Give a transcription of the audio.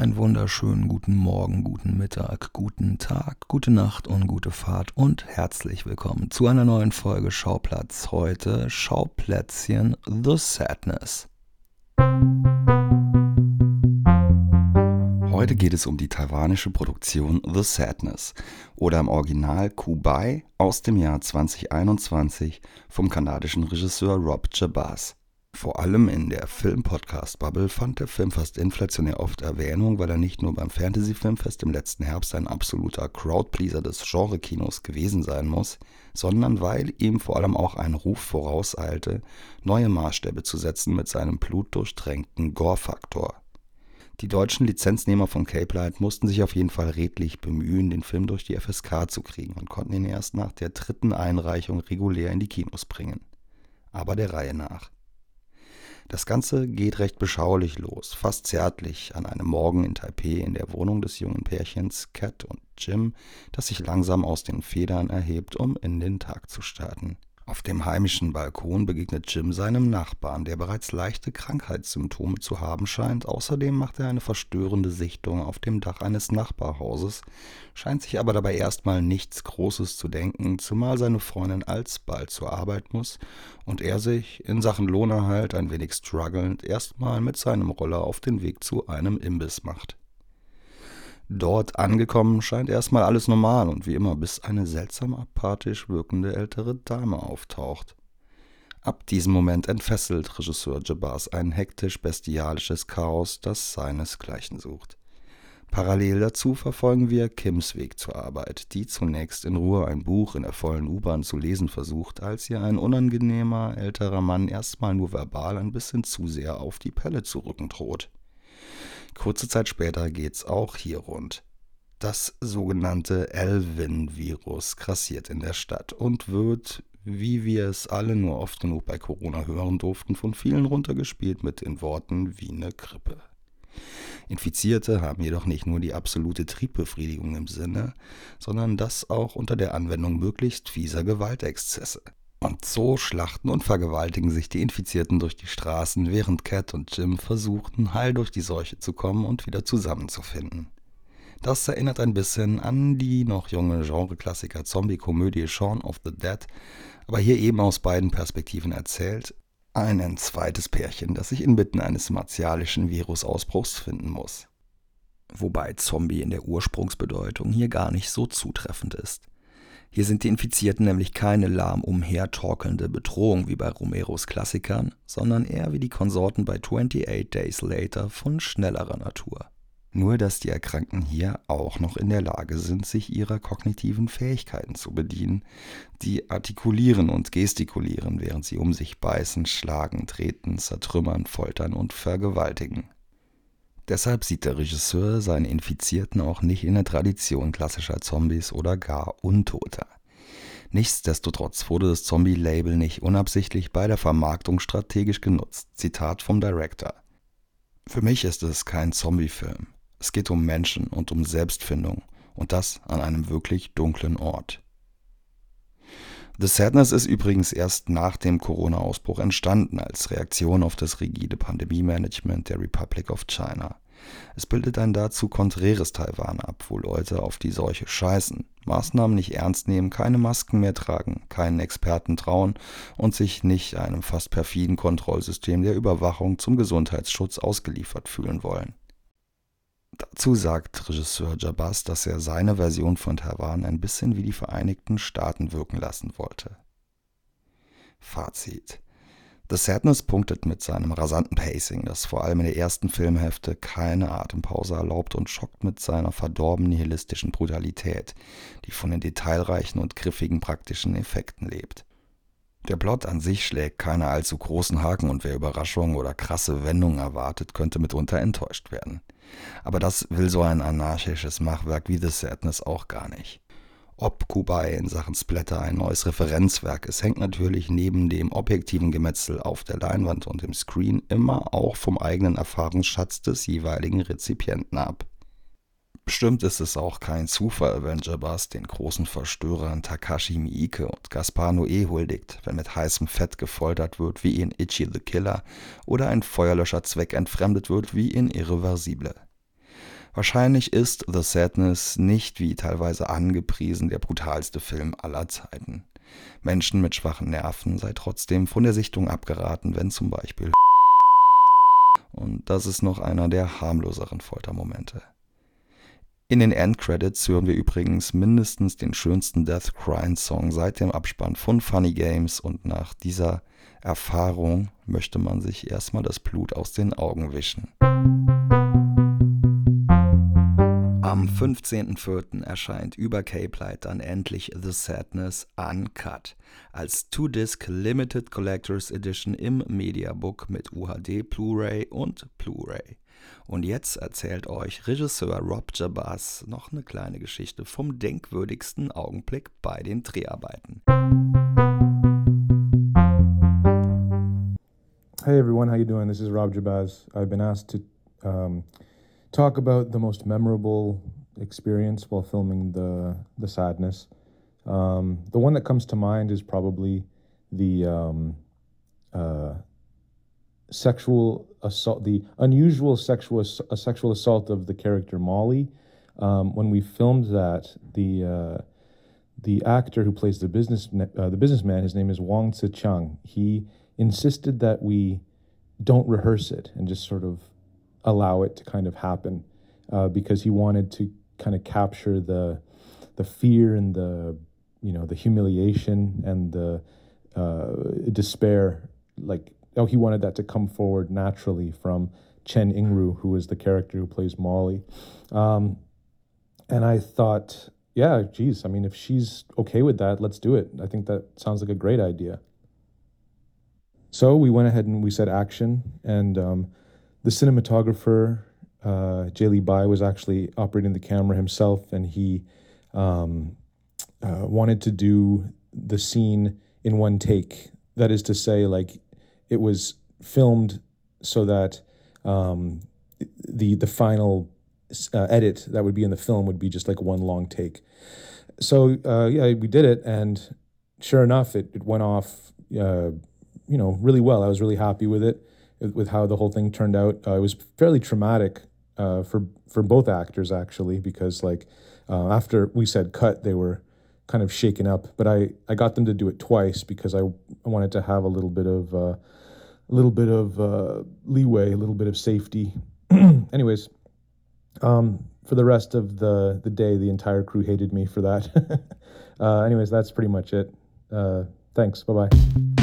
Einen wunderschönen guten Morgen, guten Mittag, guten Tag, gute Nacht und gute Fahrt und herzlich willkommen zu einer neuen Folge Schauplatz. Heute Schauplätzchen The Sadness. Heute geht es um die taiwanische Produktion The Sadness oder im Original Kubai aus dem Jahr 2021 vom kanadischen Regisseur Rob Jabaz. Vor allem in der Film-Podcast-Bubble fand der Film fast inflationär oft Erwähnung, weil er nicht nur beim Fantasy-Filmfest im letzten Herbst ein absoluter Crowdpleaser des Genre-Kinos gewesen sein muss, sondern weil ihm vor allem auch ein Ruf vorauseilte, neue Maßstäbe zu setzen mit seinem blutdurchtränkten Gore-Faktor. Die deutschen Lizenznehmer von Cape Light mussten sich auf jeden Fall redlich bemühen, den Film durch die FSK zu kriegen und konnten ihn erst nach der dritten Einreichung regulär in die Kinos bringen. Aber der Reihe nach. Das Ganze geht recht beschaulich los, fast zärtlich, an einem Morgen in Taipeh in der Wohnung des jungen Pärchens Cat und Jim, das sich langsam aus den Federn erhebt, um in den Tag zu starten. Auf dem heimischen Balkon begegnet Jim seinem Nachbarn, der bereits leichte Krankheitssymptome zu haben scheint. Außerdem macht er eine verstörende Sichtung auf dem Dach eines Nachbarhauses, scheint sich aber dabei erstmal nichts Großes zu denken, zumal seine Freundin alsbald zur Arbeit muss und er sich in Sachen Lohnerhalt ein wenig struggelnd erstmal mit seinem Roller auf den Weg zu einem Imbiss macht. Dort angekommen scheint erstmal alles normal und wie immer, bis eine seltsam apathisch wirkende ältere Dame auftaucht. Ab diesem Moment entfesselt Regisseur Jabars ein hektisch-bestialisches Chaos, das seinesgleichen sucht. Parallel dazu verfolgen wir Kims Weg zur Arbeit, die zunächst in Ruhe ein Buch in der vollen U-Bahn zu lesen versucht, als ihr ein unangenehmer älterer Mann erstmal nur verbal ein bisschen zu sehr auf die Pelle zu rücken droht. Kurze Zeit später geht's auch hier rund. Das sogenannte Elvin-Virus grassiert in der Stadt und wird, wie wir es alle nur oft genug bei Corona hören durften, von vielen runtergespielt mit den Worten wie eine Grippe. Infizierte haben jedoch nicht nur die absolute Triebbefriedigung im Sinne, sondern das auch unter der Anwendung möglichst fieser Gewaltexzesse. Und so schlachten und vergewaltigen sich die Infizierten durch die Straßen, während Cat und Jim versuchten, heil durch die Seuche zu kommen und wieder zusammenzufinden. Das erinnert ein bisschen an die noch junge Genreklassiker Zombie-Komödie Shaun of the Dead, aber hier eben aus beiden Perspektiven erzählt. Ein zweites Pärchen, das sich inmitten eines martialischen Virusausbruchs finden muss. Wobei Zombie in der Ursprungsbedeutung hier gar nicht so zutreffend ist. Hier sind die Infizierten nämlich keine lahm umhertorkelnde Bedrohung wie bei Romeros Klassikern, sondern eher wie die Konsorten bei 28 Days Later von schnellerer Natur. Nur dass die Erkrankten hier auch noch in der Lage sind, sich ihrer kognitiven Fähigkeiten zu bedienen, die artikulieren und gestikulieren, während sie um sich beißen, schlagen, treten, zertrümmern, foltern und vergewaltigen. Deshalb sieht der Regisseur seine Infizierten auch nicht in der Tradition klassischer Zombies oder gar Untoter. Nichtsdestotrotz wurde das Zombie-Label nicht unabsichtlich bei der Vermarktung strategisch genutzt. Zitat vom Director. Für mich ist es kein Zombie-Film. Es geht um Menschen und um Selbstfindung und das an einem wirklich dunklen Ort. The Sadness ist übrigens erst nach dem Corona-Ausbruch entstanden als Reaktion auf das rigide Pandemie-Management der Republic of China. Es bildet ein dazu konträres Taiwan ab, wo Leute auf die Seuche scheißen, Maßnahmen nicht ernst nehmen, keine Masken mehr tragen, keinen Experten trauen und sich nicht einem fast perfiden Kontrollsystem der Überwachung zum Gesundheitsschutz ausgeliefert fühlen wollen. Dazu sagt Regisseur Jabaz, dass er seine Version von Taiwan ein bisschen wie die Vereinigten Staaten wirken lassen wollte. Fazit. The Sadness punktet mit seinem rasanten Pacing, das vor allem in der ersten Filmhälfte keine Atempause erlaubt und schockt mit seiner verdorben nihilistischen Brutalität, die von den detailreichen und griffigen praktischen Effekten lebt. Der Plot an sich schlägt keine allzu großen Haken und wer Überraschungen oder krasse Wendungen erwartet, könnte mitunter enttäuscht werden. Aber das will so ein anarchisches Machwerk wie The Sadness auch gar nicht. Ob Kubai in Sachen Splatter ein neues Referenzwerk ist, hängt natürlich neben dem objektiven Gemetzel auf der Leinwand und im Screen immer auch vom eigenen Erfahrungsschatz des jeweiligen Rezipienten ab. Bestimmt ist es auch kein Zufall, wenn Jabaz den großen Verstörern Takashi Miike und Gaspar Noé huldigt, wenn mit heißem Fett gefoltert wird wie in Itchy the Killer oder ein Feuerlöscher zweckentfremdet wird wie in Irreversible. Wahrscheinlich ist The Sadness nicht wie teilweise angepriesen der brutalste Film aller Zeiten. Menschen mit schwachen Nerven sei trotzdem von der Sichtung abgeraten, wenn zum Beispiel und das ist noch einer der harmloseren Foltermomente. In den Endcredits hören wir übrigens mindestens den schönsten Death Crying Song seit dem Abspann von Funny Games und nach dieser Erfahrung möchte man sich erstmal das Blut aus den Augen wischen. Am 15.04. erscheint über Cape Light dann endlich The Sadness Uncut als Two-Disc Limited Collectors Edition im Mediabook mit UHD Blu-ray und Blu-ray. Und jetzt erzählt euch Regisseur Rob Jabaz noch eine kleine Geschichte vom denkwürdigsten Augenblick bei den Dreharbeiten. Hey everyone, how you doing? This is Rob Jabaz. I've been asked to um, talk about the most memorable experience while filming the the sadness. Um, the one that comes to mind is probably the um, uh, sexual assault, the unusual sexual uh, sexual assault of the character Molly. Um, when we filmed that, the uh, the actor who plays the business uh, the businessman, his name is Wang Tze Chang. He insisted that we don't rehearse it and just sort of allow it to kind of happen uh, because he wanted to kind of capture the the fear and the you know the humiliation and the uh, despair like oh, he wanted that to come forward naturally from Chen Ingru, who is the character who plays Molly. Um, and I thought, yeah, geez, I mean, if she's okay with that, let's do it. I think that sounds like a great idea. So we went ahead and we said action, and um, the cinematographer, uh, Jay Lee Bai, was actually operating the camera himself, and he um, uh, wanted to do the scene in one take. That is to say, like it was filmed so that um, the the final uh, edit that would be in the film would be just like one long take. So uh, yeah, we did it, and sure enough, it it went off. Uh, you know, really well. I was really happy with it, with how the whole thing turned out. Uh, it was fairly traumatic uh, for for both actors actually, because like uh, after we said cut, they were kind of shaken up. But I I got them to do it twice because I, I wanted to have a little bit of a little bit of uh, leeway, a little bit of safety. Anyways, um, for the rest of the the day, the entire crew hated me for that. uh, anyways, that's pretty much it. Uh, thanks. Bye bye.